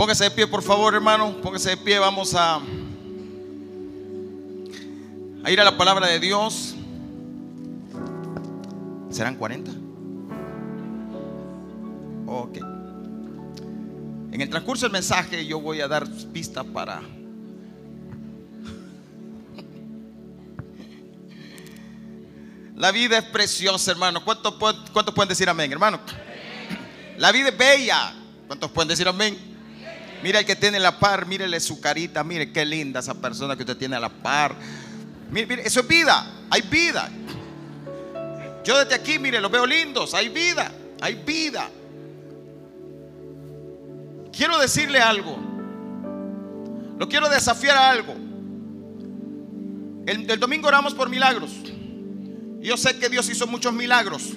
Póngase de pie, por favor, hermano. Póngase de pie. Vamos a, ir a la palabra de Dios. ¿Serán 40? Ok. En el transcurso del mensaje yo voy a dar pista para... La vida es preciosa, hermano. ¿Cuántos cuánto pueden decir amén, hermano? La vida es bella. ¿Cuántos pueden decir amén? Mira el que tiene la par, mírele su carita, mire qué linda esa persona que usted tiene a la par. Mire, mire, eso es vida, hay vida. Yo desde aquí, mire, los veo lindos, hay vida, hay vida. Quiero decirle algo. Lo quiero desafiar a algo. El, domingo oramos por milagros. Yo sé que Dios hizo muchos milagros.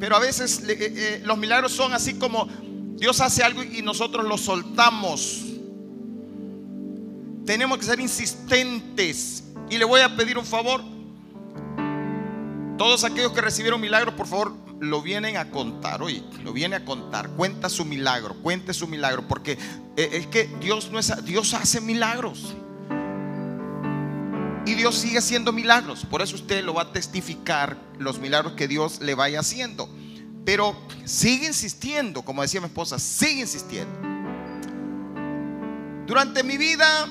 Pero a veces eh, eh, los milagros son así como Dios hace algo y nosotros lo soltamos. Tenemos que ser insistentes. Y le voy a pedir un favor. Todos aquellos que recibieron milagros, por favor, lo vienen a contar, oye, lo viene a contar, cuenta su milagro, cuente su milagro, porque eh, es que Dios no es, Dios hace milagros. Y Dios sigue haciendo milagros, por eso usted lo va a testificar los milagros que Dios le vaya haciendo. Pero sigue insistiendo, como decía mi esposa, sigue insistiendo. Durante mi vida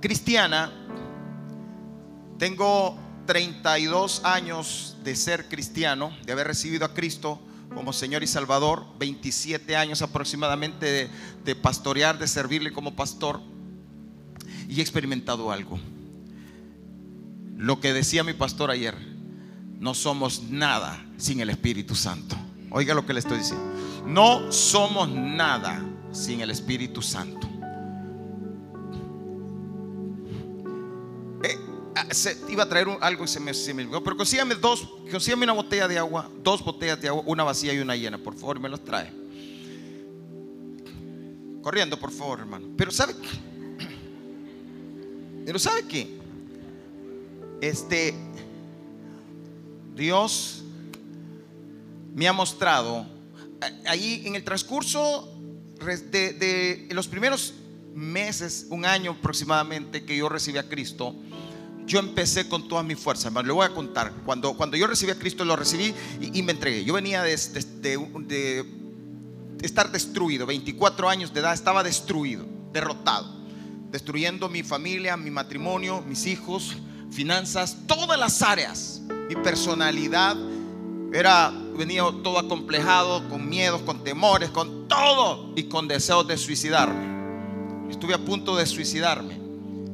cristiana, tengo 32 años de ser cristiano, de haber recibido a Cristo como Señor y Salvador, 27 años aproximadamente de, pastorear, de servirle como pastor, y he experimentado algo. Lo que decía mi pastor ayer, no somos nada sin el Espíritu Santo. Oiga lo que le estoy diciendo. No somos nada sin el Espíritu Santo. Ah, iba a traer algo y se me, se Pero consígame dos, consígame una botella de agua, dos botellas de agua, una vacía y una llena, por favor, me los trae. Corriendo, por favor, hermano. Pero ¿sabe Pero ¿sabe qué? Este Dios me ha mostrado ahí en el transcurso de, los primeros meses, un año aproximadamente que yo recibí a Cristo, yo empecé con toda mi fuerza, hermano. Le voy a contar. Cuando, cuando yo recibí a Cristo, lo recibí y, me entregué. Yo venía de, estar destruido, 24 años de edad, estaba destruido, derrotado, destruyendo mi familia, mi matrimonio, mis hijos, finanzas, todas las áreas. Mi personalidad era, venía todo acomplejado, con miedos, con temores, con todo y con deseos de suicidarme. Estuve a punto de suicidarme.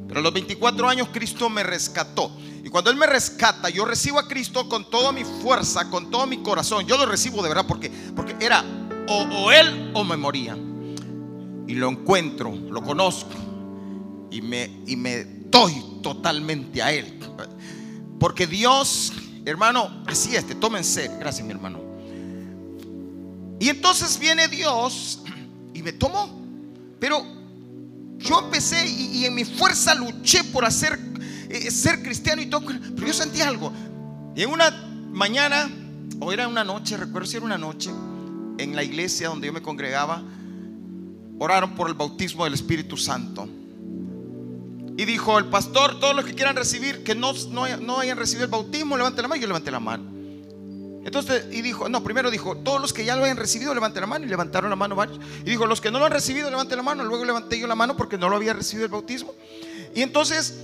Pero a los 24 años Cristo me rescató. Y cuando Él me rescata, yo recibo a Cristo con toda mi fuerza, con todo mi corazón. Yo lo recibo de verdad porque, porque era o, Él o me moría. Y lo encuentro, lo conozco y me, y me doy totalmente a Él. Porque Dios, hermano, así es, te toma en serio. Gracias, mi hermano. Y entonces viene Dios y me tomó. Pero yo empecé y, en mi fuerza luché por hacer eh, ser cristiano y todo, pero yo sentí algo. Y en una mañana, o era una noche, recuerdo si era una noche, en la iglesia donde yo me congregaba, oraron por el bautismo del Espíritu Santo. Y dijo el pastor, todos los que quieran recibir, que no, no, no hayan recibido el bautismo, levanten la mano. Y yo levanté la mano. Entonces, y dijo, no, primero dijo, todos los que ya lo hayan recibido, levanten la mano. Y levantaron la mano varios. Y dijo, los que no lo han recibido, levanten la mano. Luego levanté yo la mano porque no lo había recibido el bautismo. Y entonces,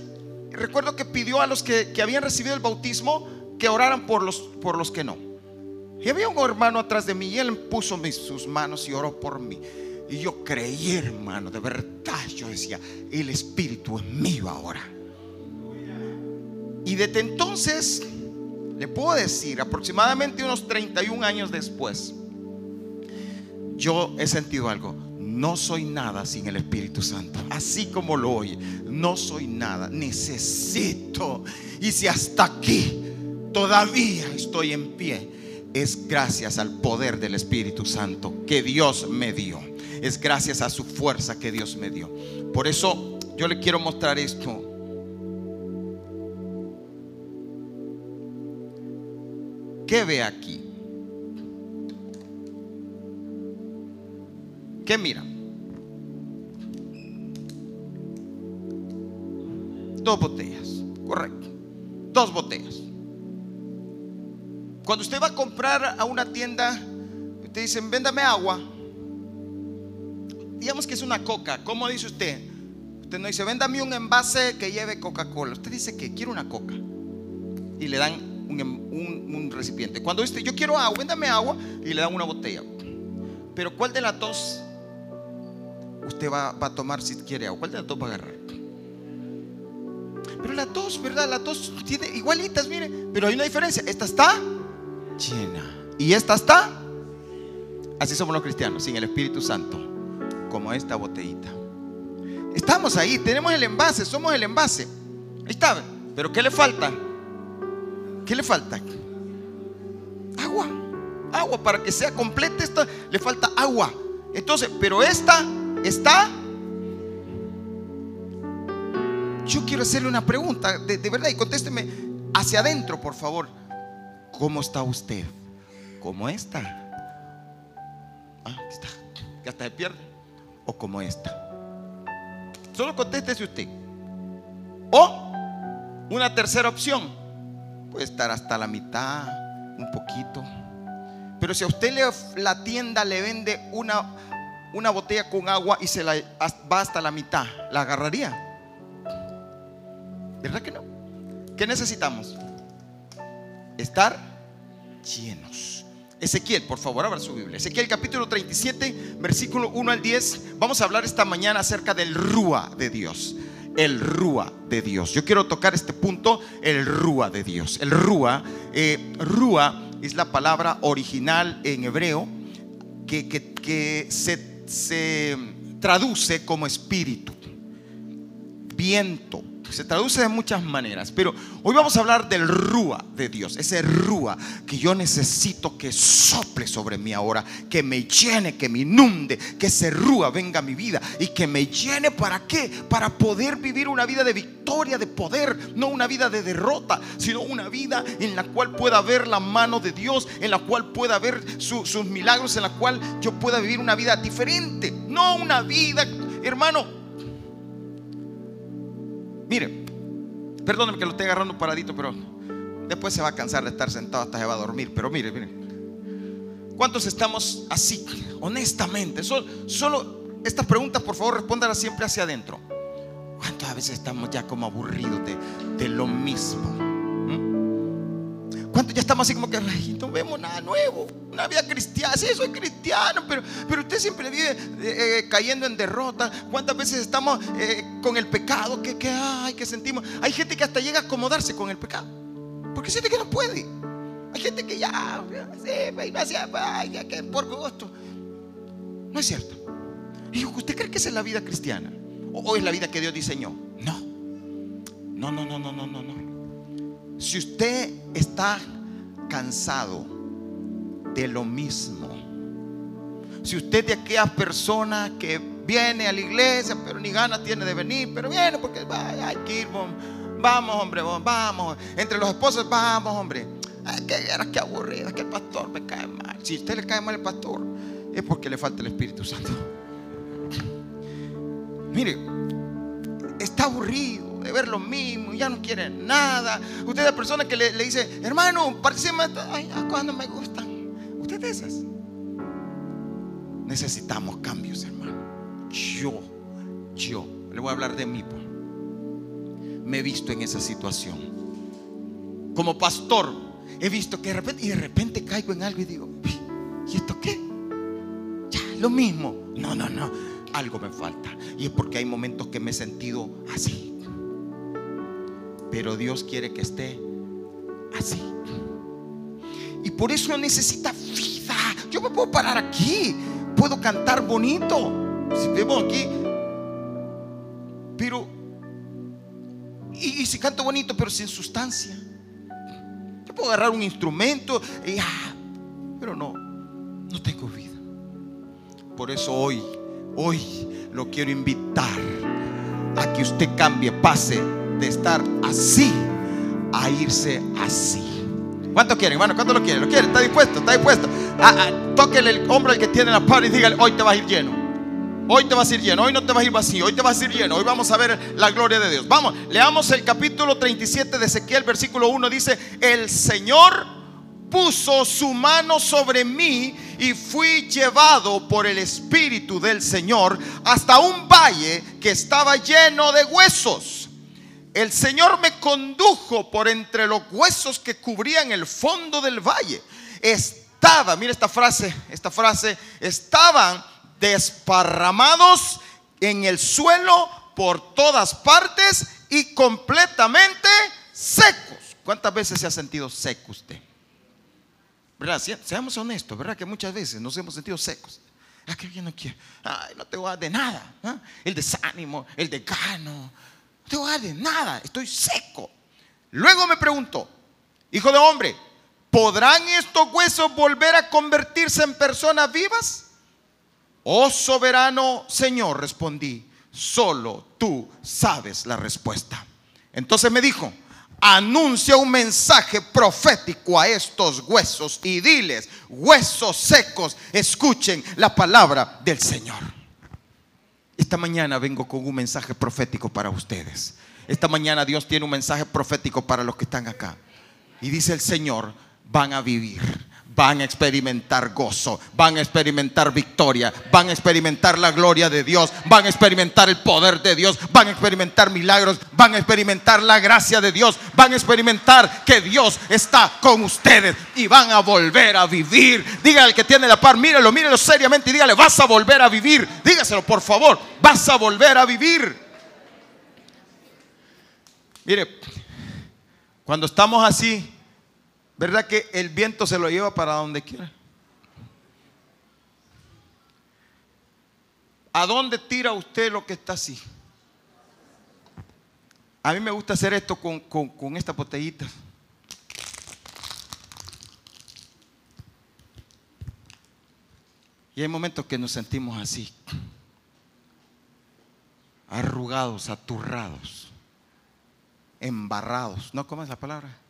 recuerdo que pidió a los que, habían recibido el bautismo que oraran por los, por los que no. Y había un hermano atrás de mí y él puso sus manos y oró por mí. Y yo creí, hermano, de verdad. Yo decía, el Espíritu es mío ahora. Y desde entonces le puedo decir, aproximadamente unos 31 años después, yo he sentido algo. No soy nada sin el Espíritu Santo. Así como lo oye, no soy nada. Necesito. Y si hasta aquí todavía estoy en pie, es gracias al poder del Espíritu Santo que Dios me dio es gracias a su fuerza que Dios me dio. Por eso yo le quiero mostrar esto. ¿Qué ve aquí? ¿Qué mira? Dos botellas, correcto. Dos botellas. Cuando usted va a comprar a una tienda, usted dice, véndame agua. Digamos que es una coca. ¿Cómo dice usted? Usted no dice, véndame un envase que lleve Coca-Cola. Usted dice que quiere una coca. Y le dan un, recipiente. Cuando usted, yo quiero agua, véndame agua. Y le dan una botella. Pero ¿cuál de las dos usted va, va a tomar si quiere agua? ¿Cuál de las dos va a agarrar? Pero las dos, ¿verdad? Las dos tiene igualitas, mire. Pero hay una diferencia. Esta está llena. Y esta está. Así somos los cristianos, sin el Espíritu Santo. Como esta botellita. Estamos ahí, tenemos el envase, somos el envase. Ahí está. Pero ¿qué le falta? ¿Qué le falta? Agua. Agua para que sea completa esta, le falta agua. Entonces, pero esta está yo quiero hacerle una pregunta, de, verdad, y contésteme hacia adentro, por favor. ¿Cómo está usted? ¿Cómo está? Ah, está. ¿Ya está de pierde? ¿O cómo está? Solo contéstese usted. O una tercera opción. Puede estar hasta la mitad, un poquito. Pero si a usted le, la tienda le vende una, una botella con agua y se la va hasta la mitad, ¿la agarraría? ¿Verdad que no? ¿Qué necesitamos? Estar llenos. Ezequiel, por favor, abra su Biblia. Ezequiel capítulo 37, versículo 1 al 10. Vamos a hablar esta mañana acerca del Rúa de Dios. El Rúa de Dios. Yo quiero tocar este punto, el Rúa de Dios. El Rúa, eh, Rúa es la palabra original en hebreo que, se traduce como espíritu, viento, se traduce de muchas maneras, pero hoy vamos a hablar del rúa de Dios, ese rúa que yo necesito que sople sobre mí ahora, que me llene, que me inunde, que ese rúa venga a mi vida y que me llene para qué? Para poder vivir una vida de victoria, de poder, no una vida de derrota, sino una vida en la cual pueda ver la mano de Dios, en la cual pueda ver sus milagros, en la cual yo pueda vivir una vida diferente, no una vida, hermano, Mire, perdóneme que lo esté agarrando paradito, pero después se va a cansar de estar sentado hasta se va a dormir. Pero mire, mire. ¿Cuántos estamos así? Honestamente. Solo, estas preguntas, por favor, respóndalas siempre hacia adentro. ¿Cuántas veces estamos ya como aburridos de lo mismo? ¿Cuántos ya estamos así como que no vemos nada nuevo? Una vida cristiana, sí, soy cristiano, pero, pero usted siempre vive eh, eh, cayendo en derrota. ¿Cuántas veces estamos eh, con el pecado que, que, que sentimos? Hay gente que hasta llega a acomodarse con el pecado, porque siente que no puede. Hay gente que ya, sí, ya que por gusto. No es cierto. ¿usted cree que esa es la vida cristiana? ¿O es la vida que Dios diseñó? No, no, no, no, no, no, no. Si usted está cansado de lo mismo, si usted de aquella persona que viene a la iglesia, pero ni ganas tiene de venir, pero viene porque hay que ir, vamos, hombre, vamos, entre los esposos, vamos, hombre. Ay, que que aburrido, que el pastor me cae mal. Si a usted le cae mal el pastor, es porque le falta el Espíritu Santo. Mire, está aburrido de ver lo mismo, ya no quiere nada. Usted es la persona que le, dice, hermano, parece ay, cuando me gustan. Usted de esas. Necesitamos cambios, hermano. Yo, yo, le voy a hablar de mí. Me he visto en esa situación. Como pastor, he visto que de repente, y de repente caigo en algo y digo, ¿y esto qué? Ya, lo mismo. No, no, no, algo me falta. Y es porque hay momentos que me he sentido así pero Dios quiere que esté así. Y por eso necesita vida. Yo me puedo parar aquí, puedo cantar bonito. Si vemos aquí, pero, y, si canto bonito, pero sin sustancia. Yo puedo agarrar un instrumento ah, pero no, no tengo vida. Por eso hoy, hoy lo quiero invitar a que usted cambie, pase estar así a irse así. ¿Cuánto quieren, hermano? ¿Cuánto lo quiere? ¿Lo quiere? ¿Está dispuesto? ¿Está dispuesto? Ah, ah, tóquele el hombro al que tiene la par y dígale, hoy te vas a ir lleno. Hoy te vas a ir lleno, hoy no te vas a ir vacío, hoy te vas a ir lleno, hoy vamos a ver la gloria de Dios. Vamos, leamos el capítulo 37 de Ezequiel, versículo 1, dice, el Señor puso su mano sobre mí y fui llevado por el Espíritu del Señor hasta un valle que estaba lleno de huesos. El Señor me condujo por entre los huesos que cubrían el fondo del valle. Estaba, mira esta frase, esta frase, estaban desparramados en el suelo por todas partes y completamente secos. ¿Cuántas veces se ha sentido seco usted? ¿Verdad? Seamos honestos, ¿verdad? Que muchas veces nos hemos sentido secos. Ah, que yo no quiero. Ay, no te de nada. ¿ah? El desánimo, el decano. No te voy a dar de nada. Estoy seco. Luego me pregunto, hijo de hombre, ¿podrán estos huesos volver a convertirse en personas vivas? Oh soberano Señor, respondí, solo tú sabes la respuesta. Entonces me dijo, anuncia un mensaje profético a estos huesos y diles, huesos secos, escuchen la palabra del Señor. Esta mañana vengo con un mensaje profético para ustedes. Esta mañana Dios tiene un mensaje profético para los que están acá. Y dice el Señor, van a vivir van a experimentar gozo, van a experimentar victoria, van a experimentar la gloria de Dios, van a experimentar el poder de Dios, van a experimentar milagros, van a experimentar la gracia de Dios, van a experimentar que Dios está con ustedes y van a volver a vivir. Dígale al que tiene la par, mírelo, mírelo seriamente y dígale, vas a volver a vivir. Dígaselo, por favor, vas a volver a vivir. Mire, cuando estamos así, ¿Verdad que el viento se lo lleva para donde quiera? ¿A dónde tira usted lo que está así? A mí me gusta hacer esto con, con esta botellita. Y hay momentos que nos sentimos así, arrugados, aturrados, embarrados. ¿No comes la palabra?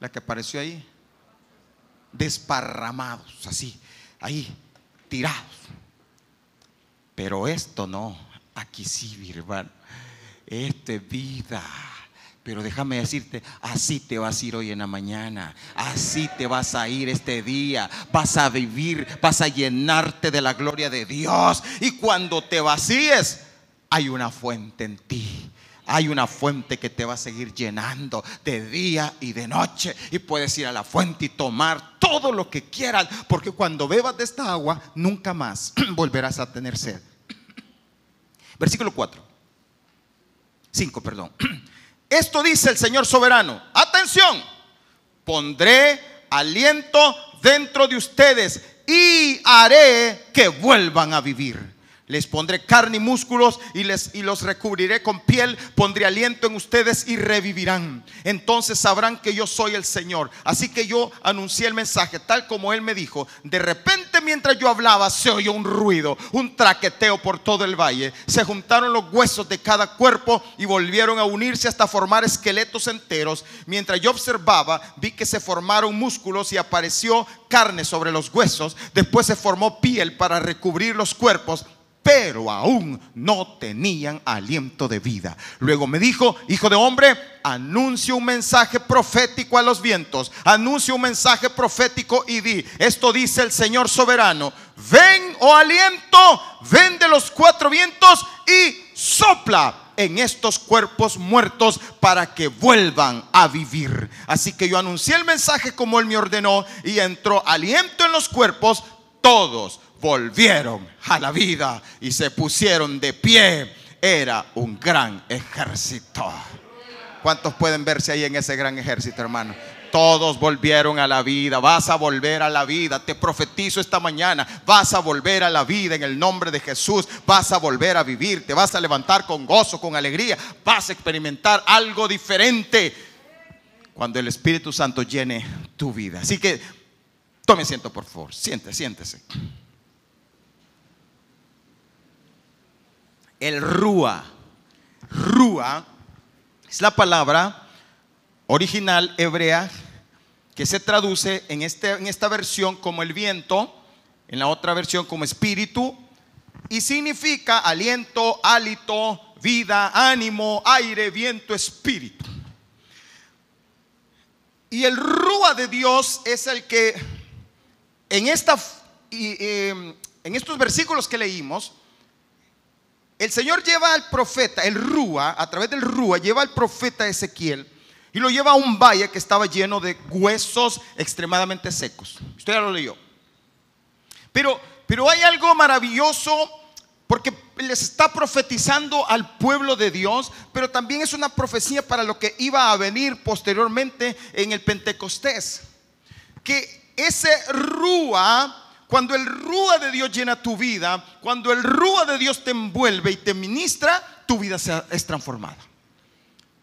La que apareció ahí, desparramados, así, ahí, tirados. Pero esto no, aquí sí, hermano. Esto es vida. Pero déjame decirte, así te vas a ir hoy en la mañana, así te vas a ir este día, vas a vivir, vas a llenarte de la gloria de Dios. Y cuando te vacíes, hay una fuente en ti hay una fuente que te va a seguir llenando de día y de noche. Y puedes ir a la fuente y tomar todo lo que quieras, porque cuando bebas de esta agua, nunca más volverás a tener sed. Versículo 4. 5, perdón. Esto dice el Señor soberano. Atención, pondré aliento dentro de ustedes y haré que vuelvan a vivir. Les pondré carne y músculos y, les, y los recubriré con piel. Pondré aliento en ustedes y revivirán. Entonces sabrán que yo soy el Señor. Así que yo anuncié el mensaje tal como Él me dijo. De repente mientras yo hablaba se oyó un ruido, un traqueteo por todo el valle. Se juntaron los huesos de cada cuerpo y volvieron a unirse hasta formar esqueletos enteros. Mientras yo observaba vi que se formaron músculos y apareció carne sobre los huesos. Después se formó piel para recubrir los cuerpos pero aún no tenían aliento de vida. Luego me dijo, hijo de hombre, anuncio un mensaje profético a los vientos, anuncio un mensaje profético y di, esto dice el Señor soberano, ven, oh aliento, ven de los cuatro vientos y sopla en estos cuerpos muertos para que vuelvan a vivir. Así que yo anuncié el mensaje como él me ordenó y entró aliento en los cuerpos todos volvieron a la vida y se pusieron de pie. Era un gran ejército. ¿Cuántos pueden verse ahí en ese gran ejército, hermano? Todos volvieron a la vida. Vas a volver a la vida. Te profetizo esta mañana. Vas a volver a la vida en el nombre de Jesús. Vas a volver a vivir. Te vas a levantar con gozo, con alegría. Vas a experimentar algo diferente cuando el Espíritu Santo llene tu vida. Así que tome asiento, por favor. Siéntese, siéntese. El rúa. Rúa es la palabra original hebrea que se traduce en, este, en esta versión como el viento, en la otra versión como espíritu, y significa aliento, hálito, vida, ánimo, aire, viento, espíritu. Y el rúa de Dios es el que en, esta, em, en estos versículos que leímos, el Señor lleva al profeta, el rúa, a través del rúa, lleva al profeta Ezequiel y lo lleva a un valle que estaba lleno de huesos extremadamente secos. Usted ya lo leyó. Pero, pero hay algo maravilloso porque les está profetizando al pueblo de Dios, pero también es una profecía para lo que iba a venir posteriormente en el Pentecostés. Que ese rúa, cuando el rúa de Dios llena tu vida, cuando el rúa de Dios te envuelve y te ministra, tu vida es transformada.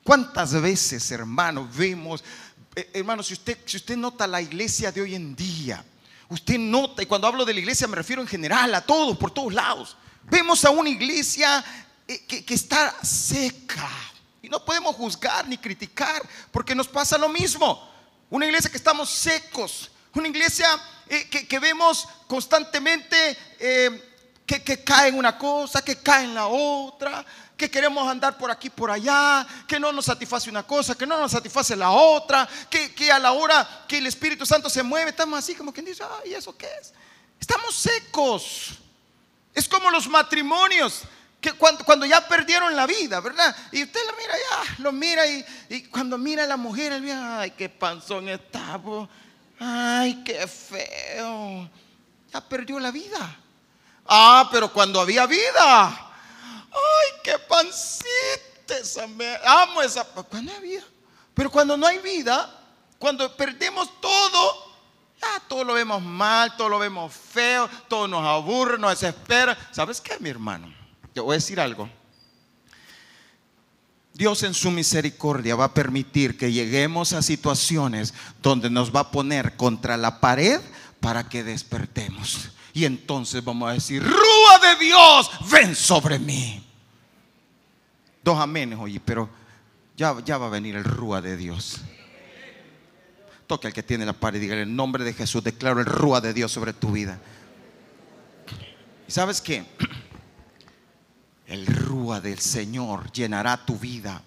¿Cuántas veces, hermano, vemos, eh, hermano, si usted, si usted nota la iglesia de hoy en día, usted nota, y cuando hablo de la iglesia me refiero en general a todos, por todos lados, vemos a una iglesia eh, que, está seca. Y no podemos juzgar ni criticar, porque nos pasa lo mismo. Una iglesia que estamos secos, una iglesia eh, que, vemos constantemente que, que cae en una cosa, que cae en la otra, que queremos andar por aquí, por allá, que no nos satisface una cosa, que no nos satisface la otra, que, a la hora que el Espíritu Santo se mueve, estamos así como quien dice, ay, ¿eso qué es? Estamos secos. Es como los matrimonios, que cuando, ya perdieron la vida, ¿verdad? Y usted lo mira ya, lo mira y, cuando mira a la mujer, él mira, ay, qué panzón está, ay, qué feo. Ya perdió la vida. Ah, pero cuando había vida, Ay, qué pancita esa Amo esa. Vida. Pero cuando no hay vida, cuando perdemos todo, ya todo lo vemos mal, todo lo vemos feo, todo nos aburre, nos desespera. ¿Sabes qué, mi hermano? Te voy a decir algo. Dios en su misericordia va a permitir que lleguemos a situaciones donde nos va a poner contra la pared para que despertemos. Y entonces vamos a decir, Rúa de Dios, ven sobre mí. Dos amenes, oye, pero ya, ya va a venir el rúa de Dios. Toque al que tiene la pared y diga, en el nombre de Jesús declaro el rúa de Dios sobre tu vida. ¿Y sabes qué? El rúa del Señor llenará tu vida.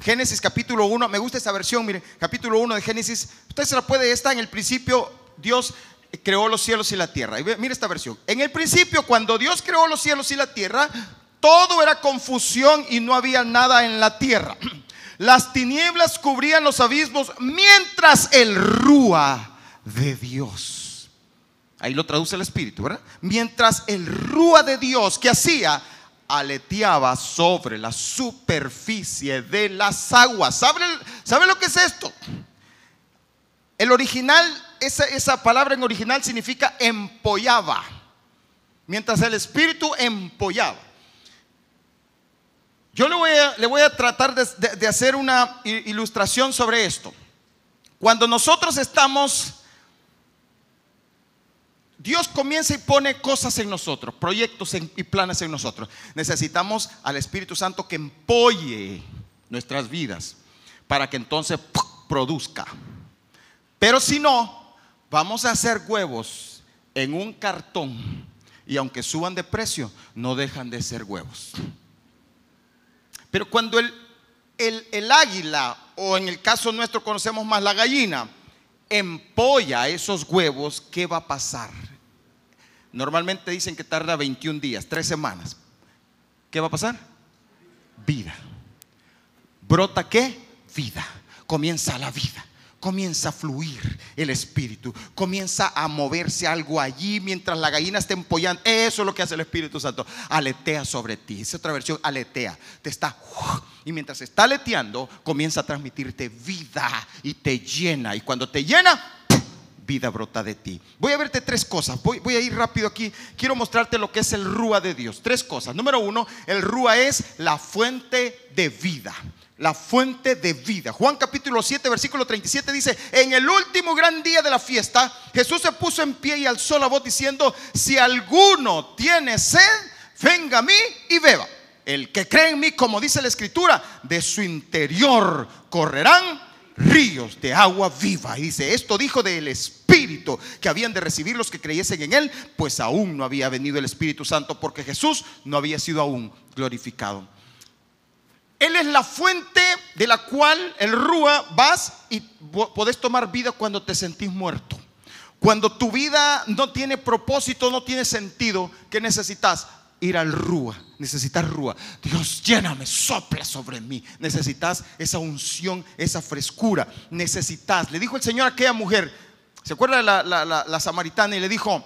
Génesis capítulo 1, me gusta esta versión, mire, capítulo 1 de Génesis, usted se la puede, está en el principio, Dios creó los cielos y la tierra. Y mire esta versión. En el principio, cuando Dios creó los cielos y la tierra, todo era confusión y no había nada en la tierra. Las tinieblas cubrían los abismos mientras el rúa de Dios. Ahí lo traduce el Espíritu, ¿verdad? Mientras el rúa de Dios que hacía aleteaba sobre la superficie de las aguas. ¿Sabe, ¿Sabe, lo que es esto? El original, esa, esa palabra en original significa empollaba. Mientras el Espíritu empollaba. Yo le voy a, le voy a tratar de, hacer una ilustración sobre esto. Cuando nosotros estamos, Dios comienza y pone cosas en nosotros, proyectos y planes en nosotros. Necesitamos al Espíritu Santo que empolle nuestras vidas para que entonces produzca. Pero si no, vamos a hacer huevos en un cartón y aunque suban de precio, no dejan de ser huevos. Pero cuando el, el, águila, o en el caso nuestro conocemos más la gallina, empolla esos huevos, ¿qué va a pasar? Normalmente dicen que tarda 21 días, 3 semanas. ¿Qué va a pasar? Vida. ¿Brota qué? Vida. Comienza la vida comienza a fluir el espíritu, comienza a moverse algo allí mientras la gallina está empollando. Eso es lo que hace el Espíritu Santo. Aletea sobre ti. Es otra versión, aletea. Te está y mientras está aleteando, comienza a transmitirte vida y te llena. Y cuando te llena, vida brota de ti. Voy a verte tres cosas. Voy, a ir rápido aquí. Quiero mostrarte lo que es el rúa de Dios. Tres cosas. Número uno, el rúa es la fuente de vida la fuente de vida. Juan capítulo 7, versículo 37 dice, en el último gran día de la fiesta, Jesús se puso en pie y alzó la voz diciendo, si alguno tiene sed, venga a mí y beba. El que cree en mí, como dice la escritura, de su interior correrán ríos de agua viva. Y dice, esto dijo del Espíritu Que habían de recibir los que creyesen en Él, pues aún no había venido el Espíritu Santo porque Jesús no había sido aún glorificado. Él es la fuente de la cual el Rúa vas y podés tomar vida cuando te sentís muerto. Cuando tu vida no tiene propósito, no tiene sentido, ¿qué necesitas? Ir al Rúa. Necesitas Rúa. Dios, lléname, sopla sobre mí. Necesitas esa unción, esa frescura. Necesitas. Le dijo el Señor a aquella mujer, ¿se acuerda la, samaritana? Y le dijo,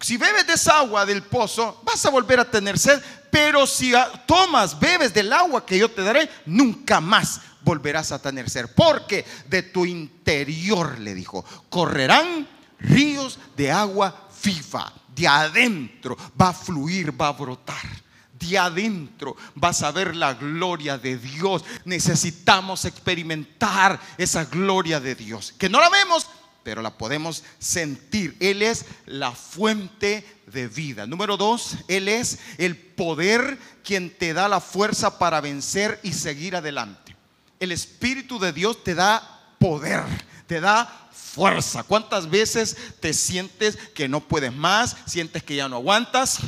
si bebes de esa agua del pozo, vas a volver a tener sed, pero si tomas, bebes del agua que yo te daré, nunca más volverás a tener sed. Porque de tu interior, le dijo, correrán ríos de agua viva. De adentro va a fluir, va a brotar de adentro vas a ver la gloria de Dios. Necesitamos experimentar esa gloria de Dios. Que no la vemos, pero la podemos sentir. Él es la fuente de vida. Número dos, Él es el poder quien te da la fuerza para vencer y seguir adelante. El Espíritu de Dios te da poder, te da fuerza. ¿Cuántas veces te sientes que no puedes más? Sientes que ya no aguantas.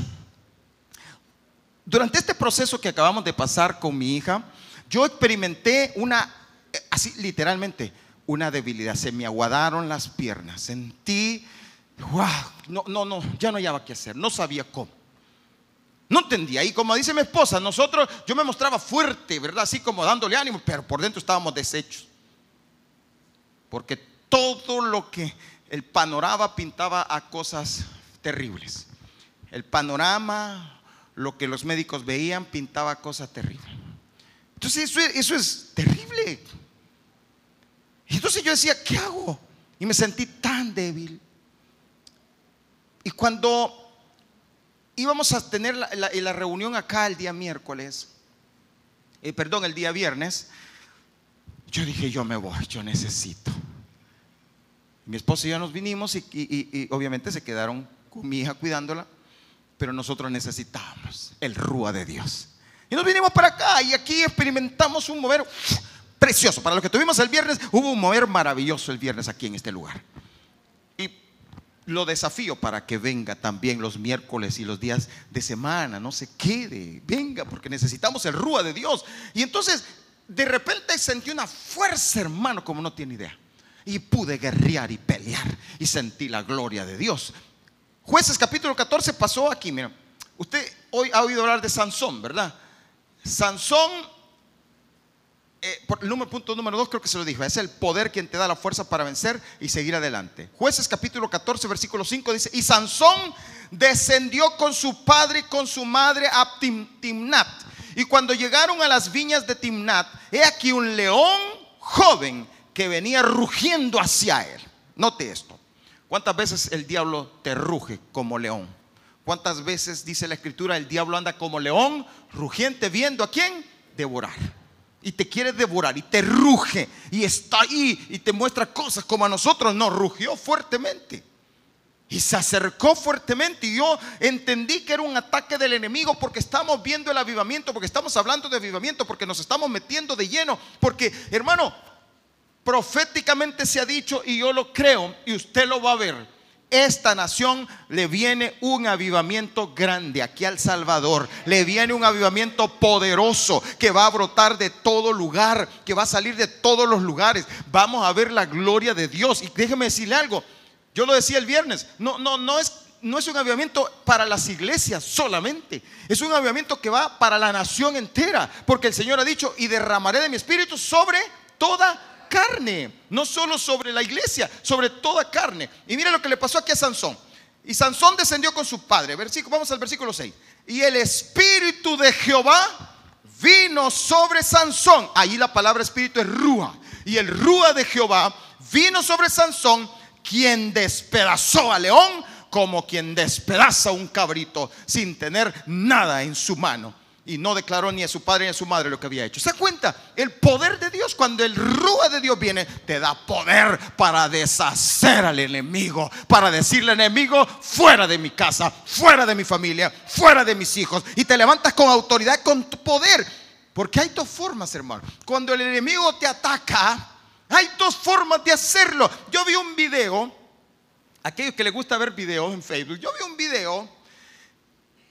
Durante este proceso que acabamos de pasar con mi hija, yo experimenté una, así literalmente, una debilidad, se me aguadaron las piernas, sentí, wow, no, no, no, ya no había qué hacer, no sabía cómo. No entendía. Y como dice mi esposa, nosotros, yo me mostraba fuerte, ¿verdad? Así como dándole ánimo, pero por dentro estábamos deshechos. Porque todo lo que el panorama pintaba a cosas terribles. El panorama, lo que los médicos veían, pintaba cosas terribles. Entonces eso, eso es terrible. Y entonces yo decía, ¿qué hago? Y me sentí tan débil. Y cuando íbamos a tener la, reunión acá el día miércoles, eh, perdón, el día viernes, yo dije, yo me voy, yo necesito. Mi esposa y yo nos vinimos y, y obviamente se quedaron con mi hija cuidándola, pero nosotros necesitábamos el rúa de Dios. Y nos vinimos para acá y aquí experimentamos un mover precioso. Para lo que tuvimos el viernes, hubo un mover maravilloso el viernes aquí en este lugar. Y lo desafío para que venga también los miércoles y los días de semana, no se quede, venga, porque necesitamos el rúa de Dios. Y entonces, de repente sentí una fuerza, hermano, como no tiene idea. Y pude guerrear y pelear y sentí la gloria de Dios. Jueces capítulo 14 pasó aquí, mira. Usted hoy ha oído hablar de Sansón, ¿verdad? Sansón eh, el número, punto número dos creo que se lo dijo, es el poder quien te da la fuerza para vencer y seguir adelante. Jueces capítulo 14, versículo 5 dice, y Sansón descendió con su padre y con su madre a Timnat. Y cuando llegaron a las viñas de Timnat, he aquí un león joven que venía rugiendo hacia él. Note esto. ¿Cuántas veces el diablo te ruge como león? ¿Cuántas veces dice la escritura el diablo anda como león rugiente viendo a quién? Devorar y te quiere devorar y te ruge y está ahí y te muestra cosas como a nosotros nos rugió fuertemente. Y se acercó fuertemente y yo entendí que era un ataque del enemigo porque estamos viendo el avivamiento, porque estamos hablando de avivamiento, porque nos estamos metiendo de lleno, porque hermano, proféticamente se ha dicho y yo lo creo y usted lo va a ver esta nación le viene un avivamiento grande aquí al Salvador. Le viene un avivamiento poderoso que va a brotar de todo lugar, que va a salir de todos los lugares. Vamos a ver la gloria de Dios. Y déjeme decirle algo. Yo lo decía el viernes. No, no, no es no es un avivamiento para las iglesias solamente, es un avivamiento que va para la nación entera, porque el Señor ha dicho, y derramaré de mi espíritu sobre toda carne, no solo sobre la iglesia, sobre toda carne. Y mira lo que le pasó aquí a Sansón. Y Sansón descendió con su padre. Versículo, vamos al versículo 6. Y el espíritu de Jehová vino sobre Sansón. Ahí la palabra espíritu es rúa. Y el rúa de Jehová vino sobre Sansón, quien despedazó a león como quien despedaza un cabrito sin tener nada en su mano y no declaró ni a su padre ni a su madre lo que había hecho. ¿Se cuenta? El poder de Dios, cuando el rúa de Dios viene, te da poder para deshacer al enemigo, para decirle al enemigo, fuera de mi casa, fuera de mi familia, fuera de mis hijos. Y te levantas con autoridad, con tu poder. Porque hay dos formas, hermano. Cuando el enemigo te ataca, hay dos formas de hacerlo. Yo vi un video aquellos que les gusta ver videos en Facebook, yo vi un video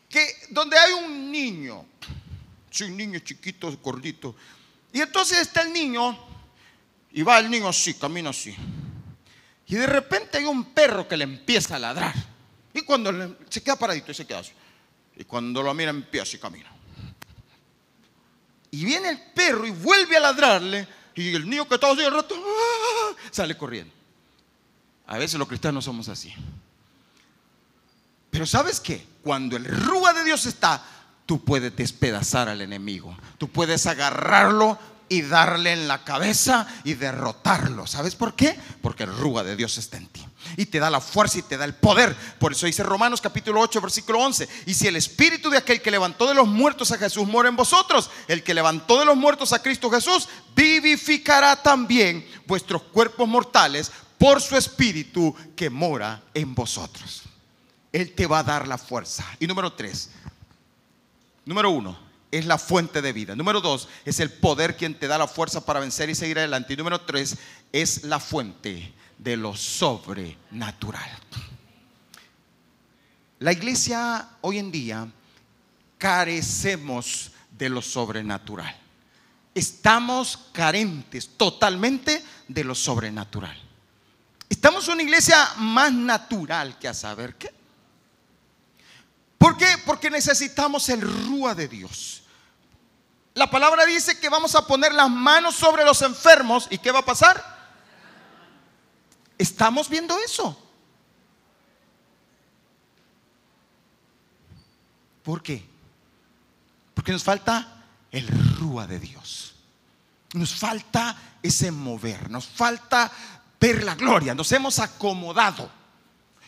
que donde hay un niño, sí, un niño chiquito, gordito, y entonces está el niño y va el niño así, camina así. Y de repente hay un perro que le empieza a ladrar. Y cuando se queda paradito y se queda así. Y cuando lo mira empieza y camina. Y viene el perro y vuelve a ladrarle. Y el niño que estaba así el rato ¡ah! sale corriendo. A veces los cristianos somos así. Pero ¿sabes qué? Cuando el rúa de Dios está, tú puedes despedazar al enemigo. Tú puedes agarrarlo y darle en la cabeza y derrotarlo. ¿Sabes por qué? Porque el rúa de Dios está en ti. Y te da la fuerza y te da el poder. Por eso dice Romanos capítulo 8, versículo 11. Y si el espíritu de aquel que levantó de los muertos a Jesús mora en vosotros, el que levantó de los muertos a Cristo Jesús, vivificará también vuestros cuerpos mortales por su espíritu que mora en vosotros. Él te va a dar la fuerza. Y número tres, número uno, es la fuente de vida. Número dos, es el poder quien te da la fuerza para vencer y seguir adelante. Y número tres, es la fuente de lo sobrenatural. La iglesia hoy en día carecemos de lo sobrenatural. Estamos carentes totalmente de lo sobrenatural. Estamos una iglesia más natural que a saber qué. ¿Por qué? Porque necesitamos el rúa de Dios. La palabra dice que vamos a poner las manos sobre los enfermos y ¿qué va a pasar? Estamos viendo eso. ¿Por qué? Porque nos falta el rúa de Dios. Nos falta ese mover, nos falta ver la gloria, nos hemos acomodado.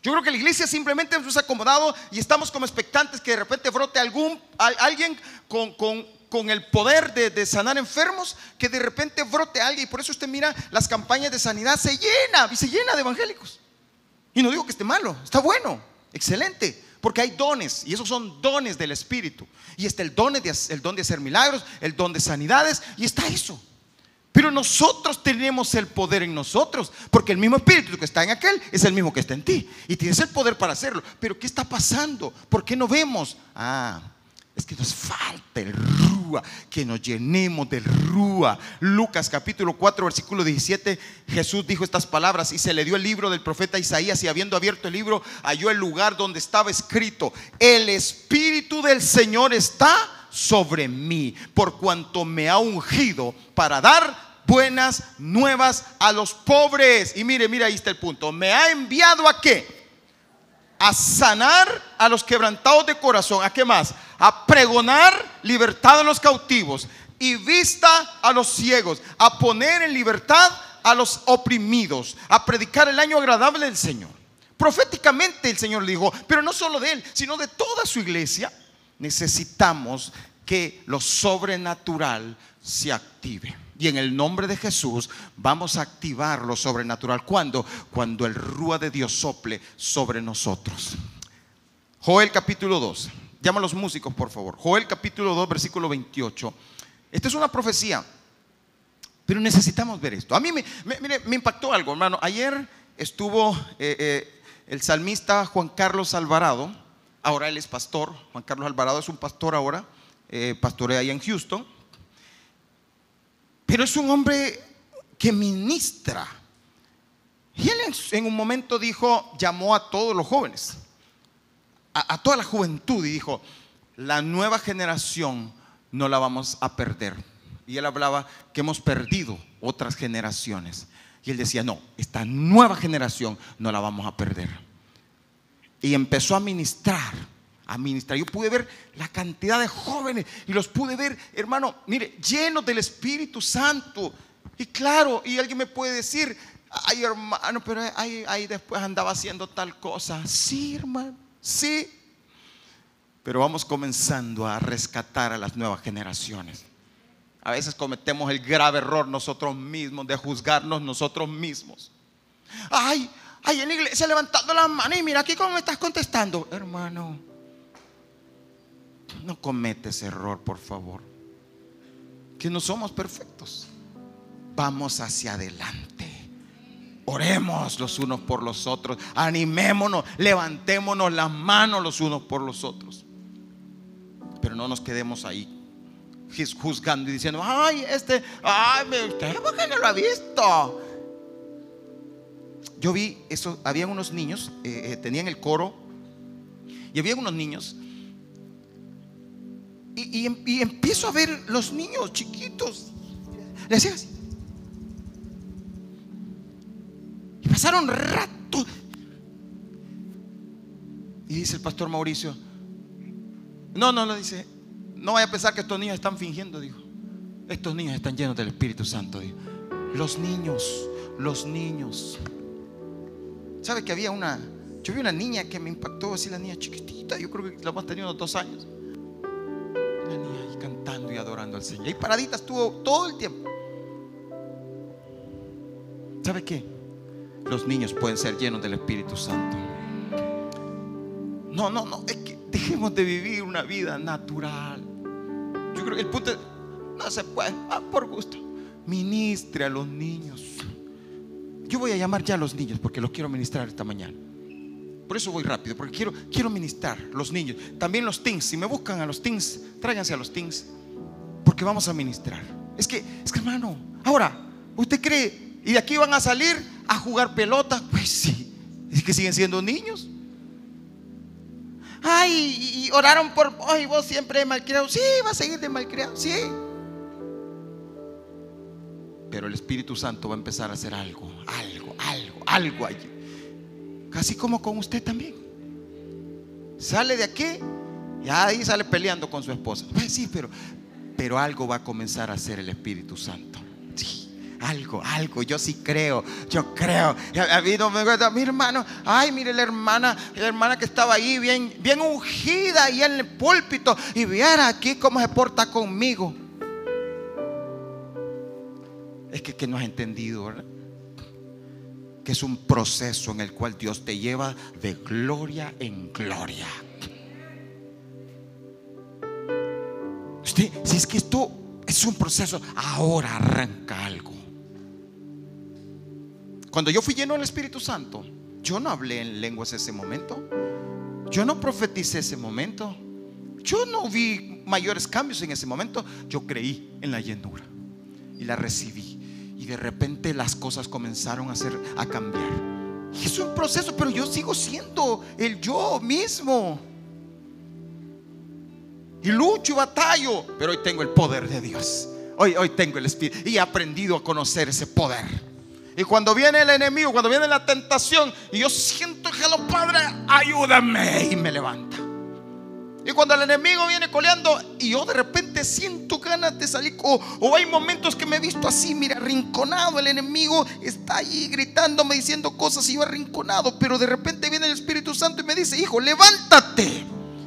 Yo creo que la iglesia simplemente nos ha acomodado y estamos como expectantes que de repente brote algún, alguien con, con, el poder de, sanar enfermos, que de repente brote alguien. Y por eso usted mira las campañas de sanidad, se llena y se llena de evangélicos. Y no digo que esté malo, está bueno, excelente. Porque hay dones y esos son dones del Espíritu. Y está el don de, el don de hacer milagros, el don de sanidades y está eso. Pero nosotros tenemos el poder en nosotros, porque el mismo espíritu que está en aquel es el mismo que está en ti. Y tienes el poder para hacerlo. Pero ¿qué está pasando? ¿Por qué no vemos? Ah, es que nos falta el rúa, que nos llenemos del rúa. Lucas capítulo 4, versículo 17, Jesús dijo estas palabras y se le dio el libro del profeta Isaías y habiendo abierto el libro, halló el lugar donde estaba escrito, el espíritu del Señor está sobre mí, por cuanto me ha ungido para dar buenas nuevas a los pobres. Y mire, mire, ahí está el punto. Me ha enviado a qué? A sanar a los quebrantados de corazón. ¿A qué más? A pregonar libertad a los cautivos y vista a los ciegos. A poner en libertad a los oprimidos. A predicar el año agradable del Señor. Proféticamente el Señor le dijo, pero no solo de él, sino de toda su iglesia necesitamos que lo sobrenatural se active. Y en el nombre de Jesús vamos a activar lo sobrenatural. ¿Cuándo? Cuando el rúa de Dios sople sobre nosotros. Joel capítulo 2. Llama a los músicos, por favor. Joel capítulo 2, versículo 28. Esta es una profecía. Pero necesitamos ver esto. A mí me, impactó algo, hermano. Ayer estuvo eh, eh, el salmista Juan Carlos Alvarado Ahora él es pastor. Juan Carlos Alvarado es un pastor ahora. Eh, pastorea ahí en Houston. Pero es un hombre que ministra. Y él en, un momento dijo, llamó a todos los jóvenes, a, a toda la juventud y dijo, la nueva generación no la vamos a perder. Y él hablaba que hemos perdido otras generaciones. Y él decía, no, esta nueva generación no la vamos a perder y empezó a ministrar, a. Yo pude ver la cantidad de jóvenes y los pude ver, hermano, mire, llenos del Espíritu Santo. Y claro, y alguien me puede decir, ay hermano, pero ahí, después andaba haciendo tal cosa. Sí, hermano, sí. Pero vamos comenzando a rescatar a las nuevas generaciones. A veces cometemos el grave error nosotros mismos de juzgarnos nosotros mismos. Ay, ahí en la iglesia levantando las manos y mira aquí cómo me estás contestando. Hermano, no cometes error, por favor. Que no somos perfectos. Vamos hacia adelante. Oremos los unos por los otros. Animémonos, levantémonos las manos los unos por los otros. Pero no nos quedemos ahí juzgando y diciendo, ay, este, ay, usted, ¿por qué no lo ha visto? Yo vi eso, había unos niños, eh, eh, tenían el coro, y había unos niños, y, empiezo a ver los niños chiquitos, le hacía así. Y pasaron rato. Y dice el pastor Mauricio, no, no, lo dice, no vaya a pensar que estos niños están fingiendo, dijo. Estos niños están llenos del Espíritu Santo, dijo. Los niños, los niños. ¿Sabe que había una, yo vi una niña que me impactó, así la niña chiquitita, yo creo que la hemos tenido unos dos años. Ahí cantando y adorando al Señor. Y paradita estuvo todo el tiempo. ¿Sabe qué? Los niños pueden ser llenos del Espíritu Santo. No, no, no, es que dejemos de vivir una vida natural. Yo creo que el punto no se puede, ah, por gusto. Ministre a los niños. Yo voy a llamar ya a los niños porque los quiero ministrar esta mañana. Por eso voy rápido, porque quiero, quiero ministrar los niños. También los teens. Si me buscan a los teens, tráiganse a los teens. Porque vamos a ministrar. Es que, es que hermano, ahora, ¿usted cree? ¿Y de aquí van a salir a jugar pelota? Pues sí. Es que siguen siendo niños. Ay, y oraron por ay, vos siempre malcriado. Sí, va a seguir de malcriado, sí. Pero el Espíritu Santo va a empezar a hacer algo, algo, algo, algo allí. Casi como con usted también. Sale de aquí y ahí sale peleando con su esposa. Pues sí, pero, pero algo va a comenzar a hacer el Espíritu Santo algo, algo, yo sí creo, yo creo. Ha habido, mi hermano, ay, mire la hermana, la hermana que estaba ahí bien, bien ungida ahí en el púlpito y viera aquí cómo se porta conmigo. Es que, que no has entendido, ¿verdad? Que es un proceso en el cual Dios te lleva de gloria en gloria. si es que esto es un proceso, ahora arranca algo. Cuando yo fui lleno del Espíritu Santo, yo no hablé en lenguas ese momento. Yo no profeticé ese momento. Yo no vi mayores cambios en ese momento. Yo creí en la llenura y la recibí. De repente las cosas comenzaron a, hacer, a cambiar. Es un proceso, pero yo sigo siendo el yo mismo. Y lucho y batallo, pero hoy tengo el poder de Dios. Hoy, hoy tengo el Espíritu y he aprendido a conocer ese poder. Y cuando viene el enemigo, cuando viene la tentación, y yo siento que lo Padre, ayúdame, y me levanta. Y cuando el enemigo viene coleando y yo de repente siento ganas de salir, o, hay momentos que me he visto así, mira, arrinconado, el enemigo está allí gritándome, diciendo cosas y yo arrinconado, pero de repente viene el Espíritu Santo y me dice, hijo, levántate.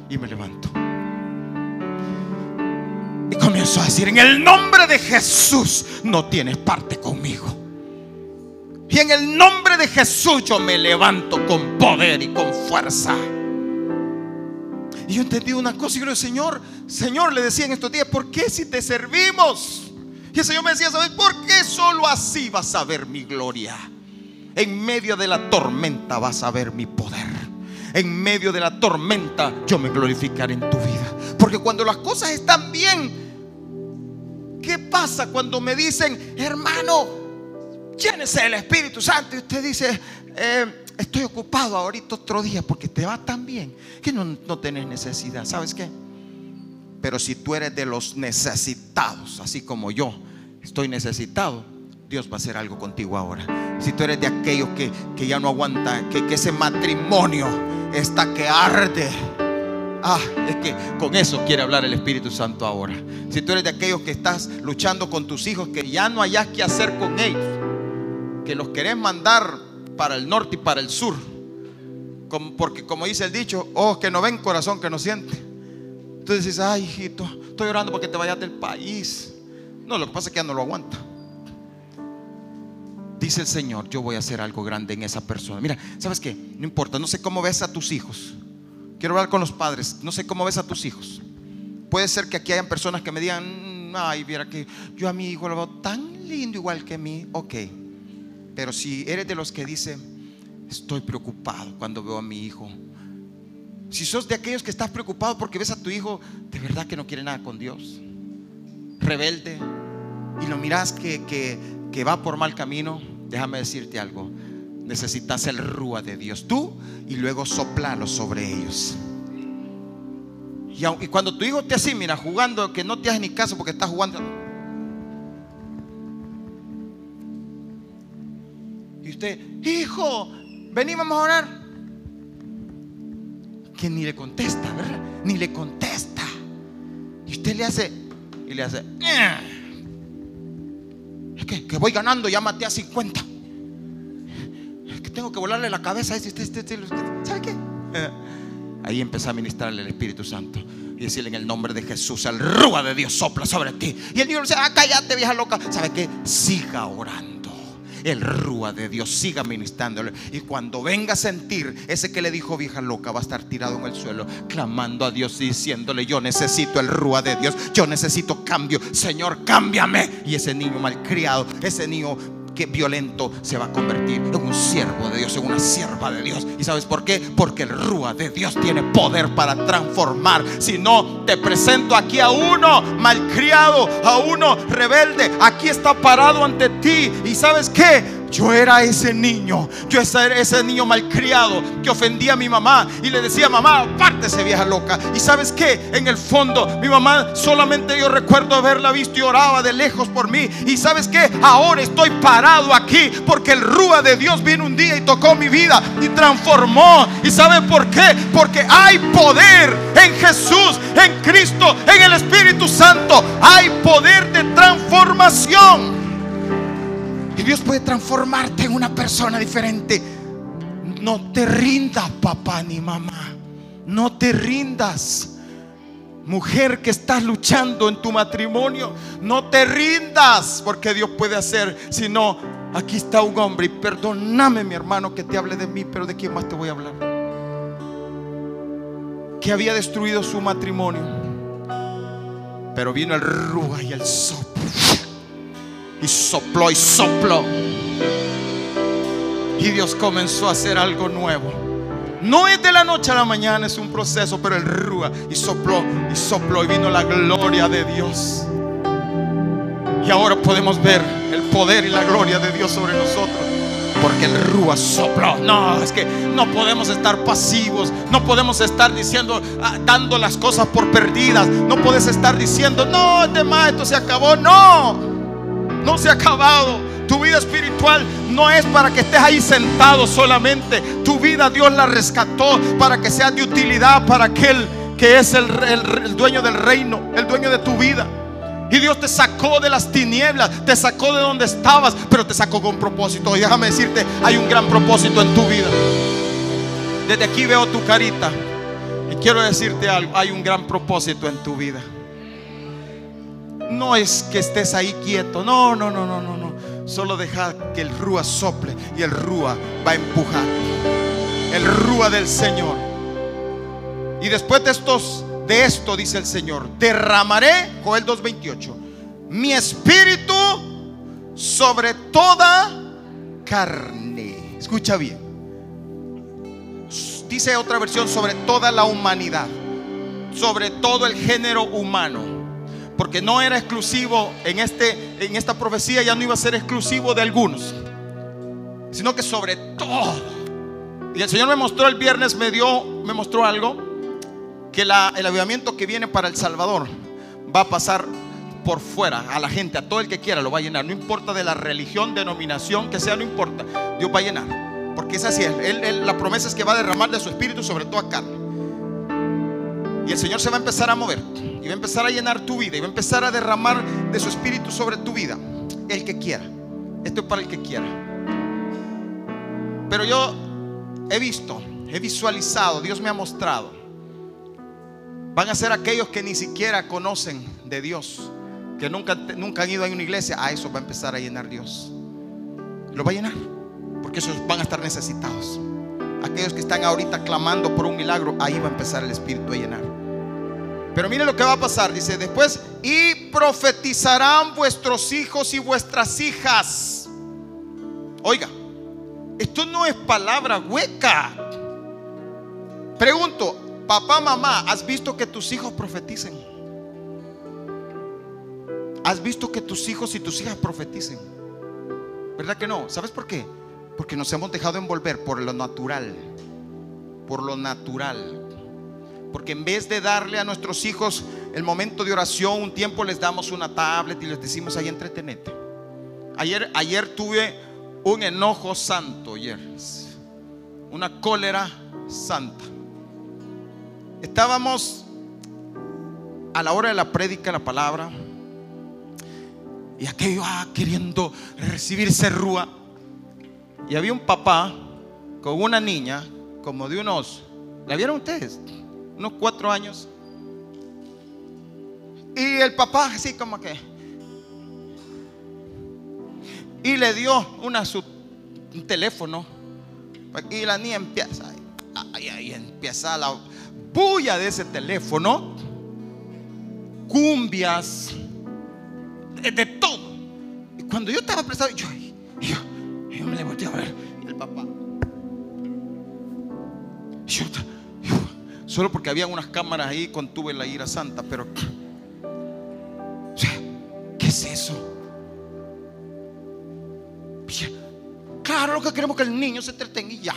Y me levanto. Y comienzo a decir, en el nombre de Jesús, no tienes parte conmigo. Y en el nombre de Jesús yo me levanto con poder y con fuerza. Y yo entendí una cosa y yo le Señor, Señor, le decía en estos días, ¿por qué si te servimos? Y el Señor me decía, ¿sabes por qué solo así vas a ver mi gloria? En medio de la tormenta vas a ver mi poder. En medio de la tormenta yo me glorificaré en tu vida. Porque cuando las cosas están bien, ¿qué pasa cuando me dicen, hermano, llénese del Espíritu Santo y usted dice, eh, estoy ocupado ahorita otro día porque te va tan bien que no, no tenés necesidad. ¿Sabes qué? Pero si tú eres de los necesitados, así como yo estoy necesitado, Dios va a hacer algo contigo ahora. Si tú eres de aquellos que, ya no aguanta, que, que ese matrimonio está que arde. Ah, es que con eso quiere hablar el Espíritu Santo ahora. Si tú eres de aquellos que estás luchando con tus hijos, que ya no hayas que hacer con ellos que los querés mandar para el norte y para el sur. porque como dice el dicho, ojos que no ven, corazón que no siente. Entonces dices, ay hijito, estoy orando porque te vayas del país. No, lo que pasa es que ya no lo aguanta. Dice el Señor, yo voy a hacer algo grande en esa persona. Mira, ¿sabes qué? No importa, no sé cómo ves a tus hijos. Quiero hablar con los padres, no sé cómo ves a tus hijos. Puede ser que aquí hayan personas que me digan, ay, viera que yo a mi hijo lo veo tan lindo igual que a mí. Ok, Pero si eres de los que dice, estoy preocupado cuando veo a mi hijo. Si sos de aquellos que estás preocupado porque ves a tu hijo de verdad que no quiere nada con Dios, rebelde, y lo miras que, que va por mal camino, déjame decirte algo. Necesitas el rúa de Dios, tú, y luego soplalo sobre ellos. Y, cuando tu hijo te así, mira, jugando, que no te hagas ni caso porque está jugando. Hijo, vení, vamos a orar. Que ni le contesta, ¿verdad? Ni le contesta. Y usted le hace, y le hace, es que, que voy ganando, ya maté a 50. Es que tengo que volarle la cabeza a este, este, este, ¿Sabe qué? Ahí empezó a ministrarle el Espíritu Santo y decirle en el nombre de Jesús, el rúa de Dios sopla sobre ti. Y el niño dice, ah, cállate, vieja loca. ¿Sabe qué? Siga orando. El rúa de Dios siga ministrándole. Y cuando venga a sentir ese que le dijo vieja loca, va a estar tirado en el suelo, clamando a Dios y diciéndole: Yo necesito el rúa de Dios, yo necesito cambio. Señor, cámbiame. Y ese niño malcriado, ese niño que violento se va a convertir en un siervo de Dios, en una sierva de Dios. ¿Y sabes por qué? Porque el Rúa de Dios tiene poder para transformar. Si no, te presento aquí a uno malcriado, a uno rebelde. Aquí está parado ante ti. ¿Y sabes qué? Yo era ese niño, yo era ese niño malcriado que ofendía a mi mamá y le decía, mamá, apártese vieja loca. Y sabes qué, en el fondo, mi mamá solamente yo recuerdo haberla visto y oraba de lejos por mí. Y sabes qué, ahora estoy parado aquí porque el Rúa de Dios vino un día y tocó mi vida y transformó. ¿Y saben por qué? Porque hay poder en Jesús, en Cristo, en el Espíritu Santo. Hay poder de transformación. Dios puede transformarte en una persona diferente. No te rindas, papá ni mamá. No te rindas. Mujer que estás luchando en tu matrimonio, no te rindas porque Dios puede hacer. Si no, aquí está un hombre y perdóname mi hermano que te hable de mí, pero ¿de quién más te voy a hablar? Que había destruido su matrimonio. Pero vino el rúa y el soplo y sopló y sopló. Y Dios comenzó a hacer algo nuevo. No es de la noche a la mañana, es un proceso, pero el rúa y sopló y sopló y vino la gloria de Dios. Y ahora podemos ver el poder y la gloria de Dios sobre nosotros. Porque el rúa sopló. No, es que no podemos estar pasivos. No podemos estar diciendo, ah, dando las cosas por perdidas. No puedes estar diciendo, no, demás, esto se acabó. No no se ha acabado. Tu vida espiritual no es para que estés ahí sentado solamente. Tu vida Dios la rescató para que sea de utilidad para aquel que es el, dueño del reino, el dueño de tu vida. Y Dios te sacó de las tinieblas, te sacó de donde estabas, pero te sacó con propósito. Y déjame decirte, hay un gran propósito en tu vida. Desde aquí veo tu carita y quiero decirte algo, hay un gran propósito en tu vida. No es que estés ahí quieto. No, no, no, no, no, no. Solo deja que el rúa sople y el rúa va a empujar. El rúa del Señor. Y después de esto dice el Señor, derramaré Joel 2:28. Mi espíritu sobre toda carne. Escucha bien. Dice otra versión sobre toda la humanidad, sobre todo el género humano porque no era exclusivo en, este, en esta profecía, ya no iba a ser exclusivo de algunos, sino que sobre todo. Y el Señor me mostró el viernes, me dio, me mostró algo, que el avivamiento que viene para El Salvador va a pasar por fuera a la gente, a todo el que quiera, lo va a llenar. No importa de la religión, denominación que sea, no importa. Dios va a llenar. Porque es así. La promesa es que va a derramar de su espíritu sobre toda carne. Y el Señor se va a empezar a mover. Y va a empezar a llenar tu vida. Y va a empezar a derramar de su espíritu sobre tu vida. El que quiera. Esto es para el que quiera. Pero yo he visto, he visualizado, Dios me ha mostrado. Van a ser aquellos que ni siquiera conocen de Dios. Que nunca, nunca han ido a una iglesia. A eso va a empezar a llenar Dios. Lo va a llenar. Porque esos van a estar necesitados. Aquellos que están ahorita clamando por un milagro, ahí va a empezar el Espíritu a llenar. Pero mire lo que va a pasar, dice después, y profetizarán vuestros hijos y vuestras hijas. Oiga, esto no es palabra hueca. Pregunto, papá, mamá, ¿has visto que tus hijos profeticen? ¿Has visto que tus hijos y tus hijas profeticen? ¿Verdad que no? ¿Sabes por qué? Porque nos hemos dejado envolver por lo natural. Por lo natural. Porque en vez de darle a nuestros hijos el momento de oración, un tiempo les damos una tablet y les decimos ahí entretenete. Ayer, ayer tuve un enojo santo, ayer. Una cólera santa. Estábamos a la hora de la prédica, la palabra. Y aquello ah, queriendo recibir cerrúa. Y había un papá con una niña, como de unos, ¿la vieron ustedes? Unos cuatro años. Y el papá así como que... Y le dio una, su, un teléfono. Y la niña empieza, ahí, empieza la bulla de ese teléfono. Cumbias. De, todo. Y cuando yo estaba prestado, yo, yo yo me le volteé a ver. Y el papá. Yo, solo porque había unas cámaras ahí contuve la ira santa, pero. ¿Qué es eso? Claro, lo que queremos que el niño se entretenga y ya.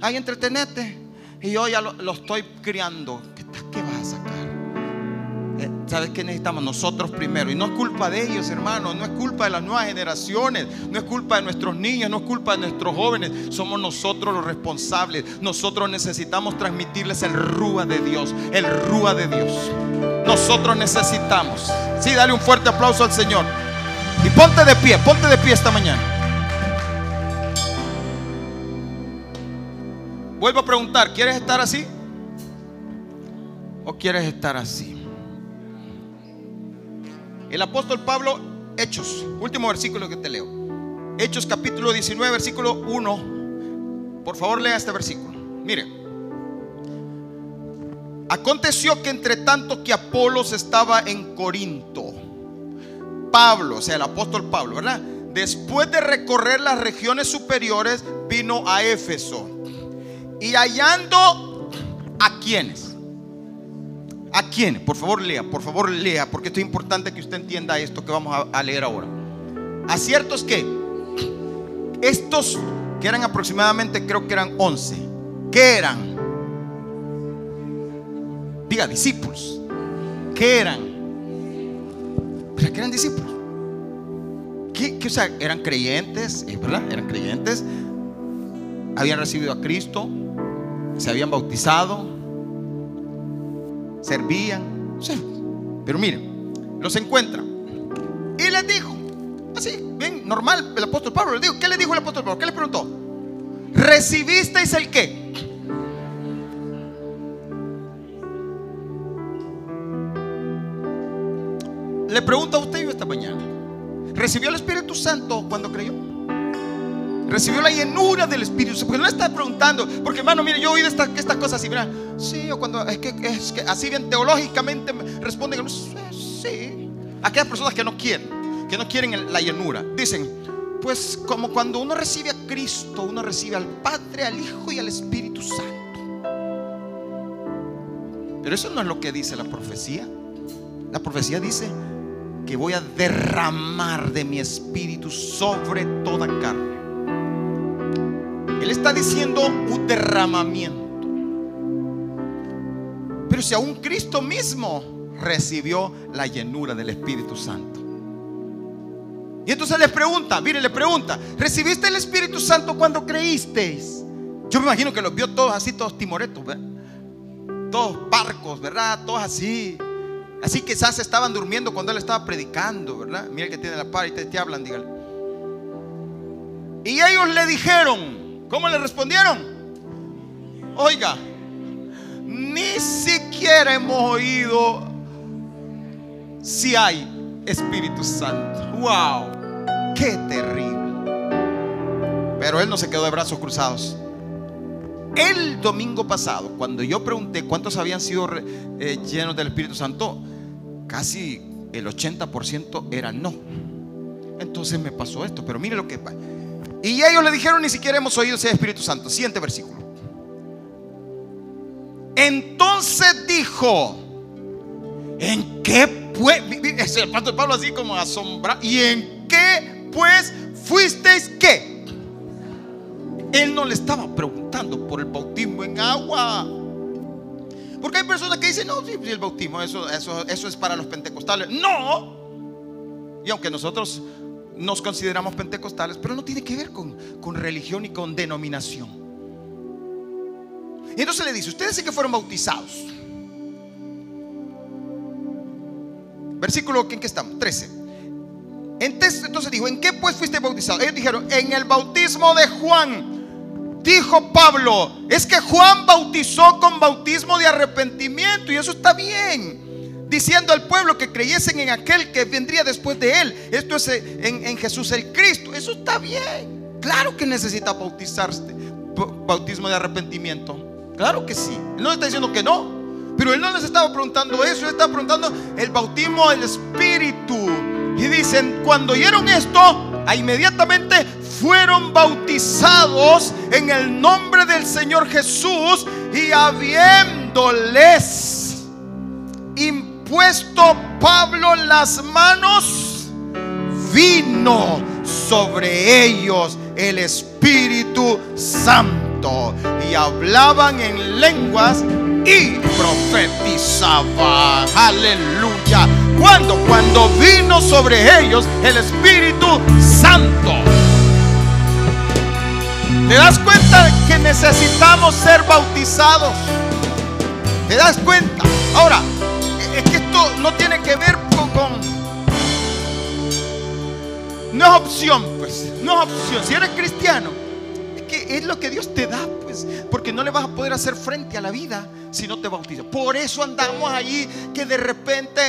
Ahí entretenete. Y yo ya lo, lo estoy criando. ¿Qué, ¿Qué vas a sacar? Eh, ¿Sabes qué necesitamos? Nosotros primero. Y no es culpa de ellos, hermanos. No es culpa de las nuevas generaciones. No es culpa de nuestros niños. No es culpa de nuestros jóvenes. Somos nosotros los responsables. Nosotros necesitamos transmitirles el rúa de Dios. El rúa de Dios. Nosotros necesitamos. Sí, dale un fuerte aplauso al Señor. Y ponte de pie. Ponte de pie esta mañana. Vuelvo a preguntar. ¿Quieres estar así? ¿O quieres estar así? El apóstol Pablo, Hechos, último versículo que te leo. Hechos capítulo 19, versículo 1. Por favor, lea este versículo. Mire. Aconteció que entre tanto que Apolos estaba en Corinto, Pablo, o sea, el apóstol Pablo, ¿verdad? Después de recorrer las regiones superiores, vino a Éfeso. Y hallando a quienes ¿A quién? Por favor lea, por favor lea, porque esto es importante que usted entienda esto que vamos a, leer ahora. A ciertos que estos, que eran aproximadamente, creo que eran 11, que eran, diga, discípulos, que eran, pero que eran discípulos. ¿Qué, o sea, eran creyentes, ¿verdad? Eran creyentes, habían recibido a Cristo, se habían bautizado, servían, Pero miren, los encuentra y les dijo, así, bien, normal, el apóstol Pablo le dijo, ¿qué le dijo el apóstol Pablo? ¿Qué le preguntó? ¿Recibisteis el qué? Le pregunto a usted esta mañana, ¿recibió el Espíritu Santo cuando creyó? Recibió la llenura del Espíritu Santo. Porque no está preguntando. Porque hermano, mire, yo he oído estas, estas cosas así. Mira, sí, o cuando es que, es que así bien teológicamente responden. Sí. Aquellas personas que no quieren, que no quieren la llenura. Dicen, pues como cuando uno recibe a Cristo, uno recibe al Padre, al Hijo y al Espíritu Santo. Pero eso no es lo que dice la profecía. La profecía dice que voy a derramar de mi espíritu sobre toda carne. Él está diciendo un derramamiento. Pero si aún Cristo mismo recibió la llenura del Espíritu Santo. Y entonces le pregunta, mire, le pregunta, ¿recibiste el Espíritu Santo cuando creísteis? Yo me imagino que los vio todos así, todos timoretos, todos barcos, ¿verdad? Todos así. Así quizás estaban durmiendo cuando él estaba predicando, ¿verdad? Mira que tiene la par y te, te hablan, dígale. Y ellos le dijeron, ¿Cómo le respondieron? Oiga, ni siquiera hemos oído si hay Espíritu Santo. ¡Wow! ¡Qué terrible! Pero él no se quedó de brazos cruzados. El domingo pasado, cuando yo pregunté cuántos habían sido eh, llenos del Espíritu Santo, casi el 80% era no. Entonces me pasó esto. Pero mire lo que Y ellos le dijeron, ni siquiera hemos oído ese Espíritu Santo. Siguiente versículo. Entonces dijo, ¿en qué pues? El pastor Pablo así como asombrado. ¿Y en qué pues fuisteis qué? Él no le estaba preguntando por el bautismo en agua. Porque hay personas que dicen, no, el bautismo, eso, eso, eso es para los pentecostales. No. Y aunque nosotros nos consideramos pentecostales, pero no tiene que ver con, religión y con denominación. Y entonces le dice, ustedes sí que fueron bautizados. Versículo, ¿en qué estamos? 13. Entonces dijo, ¿en qué pues fuiste bautizado? Ellos dijeron, en el bautismo de Juan. Dijo Pablo, es que Juan bautizó con bautismo de arrepentimiento y eso está bien. Diciendo al pueblo que creyesen en aquel que vendría después de él. Esto es en, en Jesús el Cristo. Eso está bien. Claro que necesita bautizarse. Bautismo de arrepentimiento. Claro que sí. Él no está diciendo que no. Pero él no les estaba preguntando eso. Él estaba preguntando el bautismo del Espíritu. Y dicen, cuando oyeron esto, inmediatamente fueron bautizados en el nombre del Señor Jesús y habiéndoles impuesto Pablo las manos, vino sobre ellos el Espíritu Santo y hablaban en lenguas y profetizaban. Aleluya. Cuando cuando vino sobre ellos el Espíritu Santo. ¿Te das cuenta que necesitamos ser bautizados? ¿Te das cuenta? Ahora, no tiene que ver con, no es opción, pues, no es opción. Si eres cristiano, es lo que Dios te da, pues, porque no le vas a poder hacer frente a la vida si no te bautizas. Por eso andamos ahí que de repente,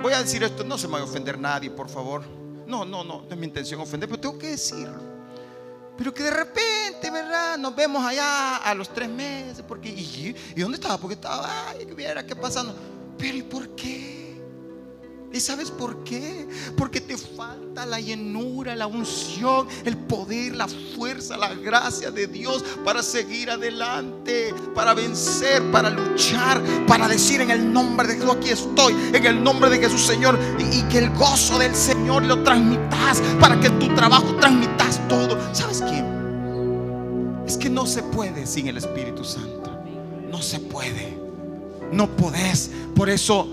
voy a decir esto, no se me va a ofender nadie, por favor. No, no, no, no es mi intención ofender, pero tengo que decirlo. Pero que de repente, ¿verdad? Nos vemos allá a los tres meses, porque, ¿y, dónde estaba? Porque estaba, ay, que viera qué pasando. Pero ¿y por qué? ¿Y sabes por qué? Porque te falta la llenura, la unción, el poder, la fuerza, la gracia de Dios para seguir adelante, para vencer, para luchar, para decir en el nombre de Jesús, aquí estoy, en el nombre de Jesús Señor, y, que el gozo del Señor lo transmitas, para que tu trabajo transmitas todo. ¿Sabes quién? Es que no se puede sin el Espíritu Santo. No se puede. No podés. Por eso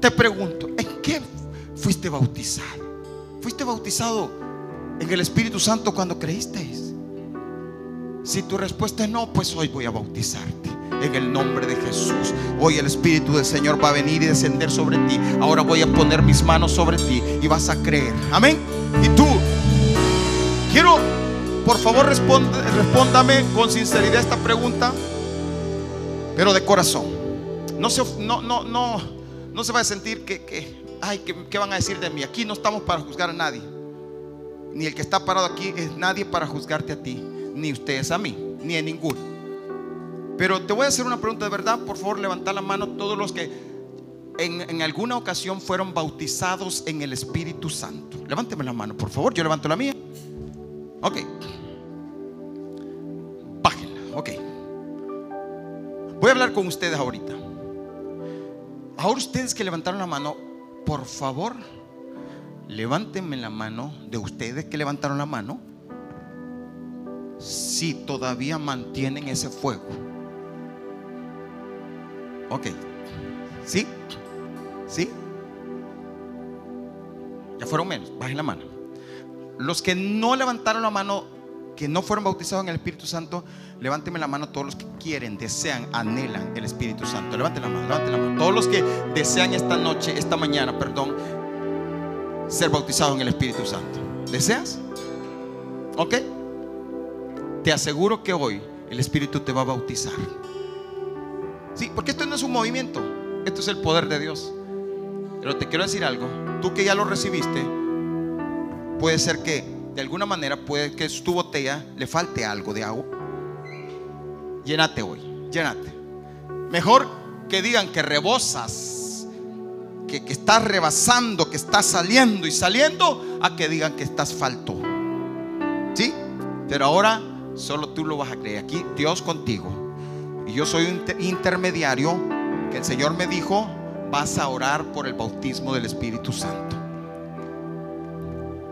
te pregunto, ¿en qué fuiste bautizado? ¿Fuiste bautizado en el Espíritu Santo cuando creíste? Si tu respuesta es no, pues hoy voy a bautizarte. En el nombre de Jesús. Hoy el Espíritu del Señor va a venir y descender sobre ti. Ahora voy a poner mis manos sobre ti y vas a creer. Amén. Y tú, quiero, por favor, respóndame con sinceridad esta pregunta, pero de corazón. No se, no, no, no no se va a sentir que, ay, ¿qué, van a decir de mí? Aquí no estamos para juzgar a nadie. Ni el que está parado aquí es nadie para juzgarte a ti. Ni ustedes a mí, ni a ninguno. Pero te voy a hacer una pregunta de verdad. Por favor, levanta la mano todos los que en, en, alguna ocasión fueron bautizados en el Espíritu Santo. Levánteme la mano, por favor. Yo levanto la mía. Ok. Página. Ok. Voy a hablar con ustedes ahorita. Ahora ustedes que levantaron la mano, por favor, levántenme la mano de ustedes que levantaron la mano. Si todavía mantienen ese fuego. Ok. ¿Sí? ¿Sí? Ya fueron menos. Bajen la mano. Los que no levantaron la mano, que no fueron bautizados en el Espíritu Santo, Levánteme la mano todos los que quieren, desean, anhelan el Espíritu Santo. Levanten la mano, levanten la mano. Todos los que desean esta noche, esta mañana, perdón, ser bautizados en el Espíritu Santo. ¿Deseas? ¿Ok? Te aseguro que hoy el Espíritu te va a bautizar. Sí, porque esto no es un movimiento, esto es el poder de Dios. Pero te quiero decir algo, tú que ya lo recibiste, puede ser que de alguna manera puede que tu botella le falte algo de agua llénate hoy, llénate. Mejor que digan que rebosas, que, que estás rebasando, que estás saliendo y saliendo, a que digan que estás falto. Pero ahora solo tú lo vas a creer. Aquí Dios contigo. Y yo soy un intermediario que el Señor me dijo, vas a orar por el bautismo del Espíritu Santo.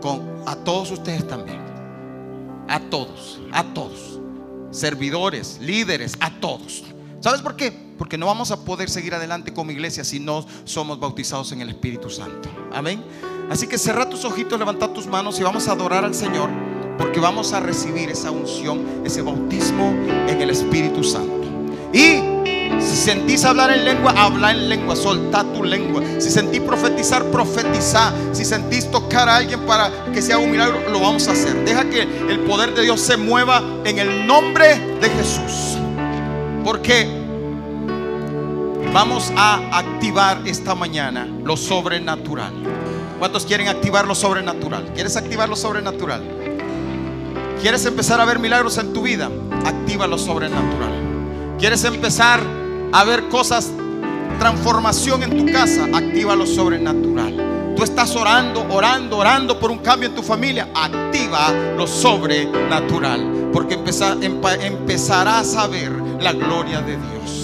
Con a todos ustedes también. A todos, a todos. Servidores, líderes, a todos. ¿Sabes por qué? Porque no vamos a poder seguir adelante como iglesia si no somos bautizados en el Espíritu Santo. Amén. Así que cerra tus ojitos, levanta tus manos y vamos a adorar al Señor porque vamos a recibir esa unción, ese bautismo en el Espíritu Santo. Y si sentís hablar en lengua, habla en lengua, solta tu lengua. Si sentís profetizar, profetiza. Si sentís tocar a alguien para que sea un milagro, lo vamos a hacer. Deja que el poder de Dios se mueva en el nombre de Jesús. Porque vamos a activar esta mañana lo sobrenatural. ¿Cuántos quieren activar lo sobrenatural? ¿Quieres activar lo sobrenatural? ¿Quieres empezar a ver milagros en tu vida? Activa lo sobrenatural. ¿Quieres empezar a ver cosas, transformación en tu casa? Activa lo sobrenatural. Tú estás orando, orando, orando por un cambio en tu familia. Activa lo sobrenatural. Porque empezarás a ver la gloria de Dios.